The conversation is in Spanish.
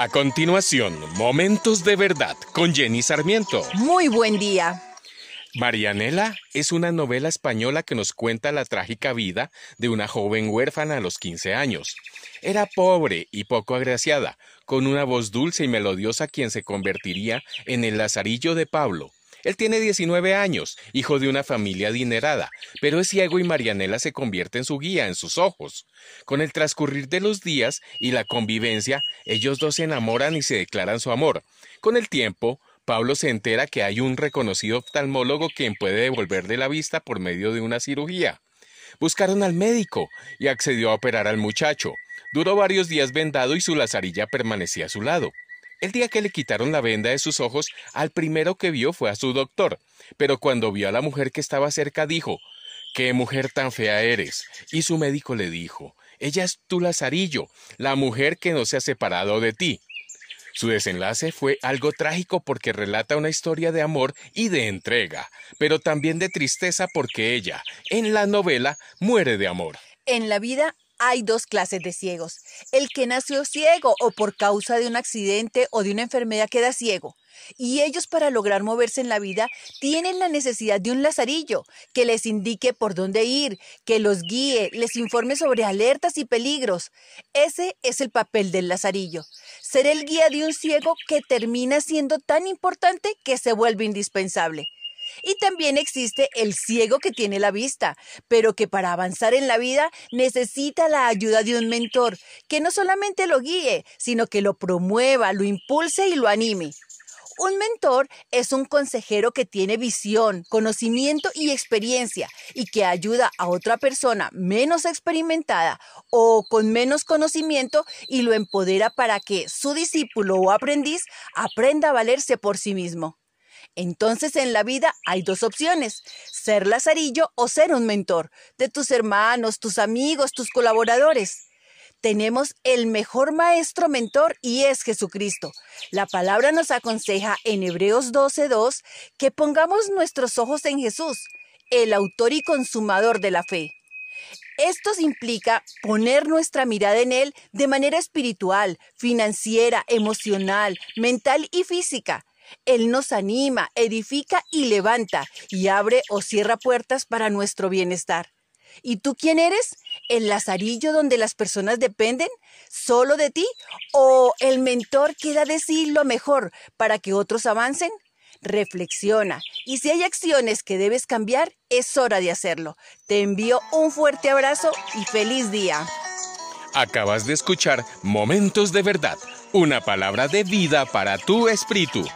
A continuación, Momentos de Verdad con Jenny Sarmiento. Muy buen día. Marianela es una novela española que nos cuenta la trágica vida de una joven huérfana a los 15 años. Era pobre y poco agraciada, con una voz dulce y melodiosa quien se convertiría en el Lazarillo de Pablo, él tiene 19 años, hijo de una familia adinerada, pero es ciego y Marianela se convierte en su guía, en sus ojos. Con el transcurrir de los días y la convivencia, ellos dos se enamoran y se declaran su amor. Con el tiempo, Pablo se entera que hay un reconocido oftalmólogo quien puede devolverle la vista por medio de una cirugía. Buscaron al médico y accedió a operar al muchacho. Duró varios días vendado y su lazarilla permanecía a su lado. El día que le quitaron la venda de sus ojos, al primero que vio fue a su doctor, pero cuando vio a la mujer que estaba cerca dijo, ¡Qué mujer tan fea eres! Y su médico le dijo, Ella es tu Lazarillo, la mujer que no se ha separado de ti. Su desenlace fue algo trágico porque relata una historia de amor y de entrega, pero también de tristeza porque ella, en la novela, muere de amor. En la vida hay dos clases de ciegos. El que nació ciego o por causa de un accidente o de una enfermedad queda ciego. Y ellos para lograr moverse en la vida tienen la necesidad de un lazarillo que les indique por dónde ir, que los guíe, les informe sobre alertas y peligros. Ese es el papel del lazarillo. Ser el guía de un ciego que termina siendo tan importante que se vuelve indispensable. Y también existe el ciego que tiene la vista, pero que para avanzar en la vida necesita la ayuda de un mentor, que no solamente lo guíe, sino que lo promueva, lo impulse y lo anime. Un mentor es un consejero que tiene visión, conocimiento y experiencia y que ayuda a otra persona menos experimentada o con menos conocimiento y lo empodera para que su discípulo o aprendiz aprenda a valerse por sí mismo. Entonces en la vida hay dos opciones, ser lazarillo o ser un mentor de tus hermanos, tus amigos, tus colaboradores. Tenemos el mejor maestro mentor y es Jesucristo. La palabra nos aconseja en Hebreos 12.2 que pongamos nuestros ojos en Jesús, el autor y consumador de la fe. Esto implica poner nuestra mirada en Él de manera espiritual, financiera, emocional, mental y física él nos anima, edifica y levanta y abre o cierra puertas para nuestro bienestar. ¿Y tú quién eres? ¿El lazarillo donde las personas dependen solo de ti? ¿O el mentor que da de sí lo mejor para que otros avancen? Reflexiona y si hay acciones que debes cambiar, es hora de hacerlo. Te envío un fuerte abrazo y feliz día. Acabas de escuchar Momentos de Verdad, una palabra de vida para tu espíritu.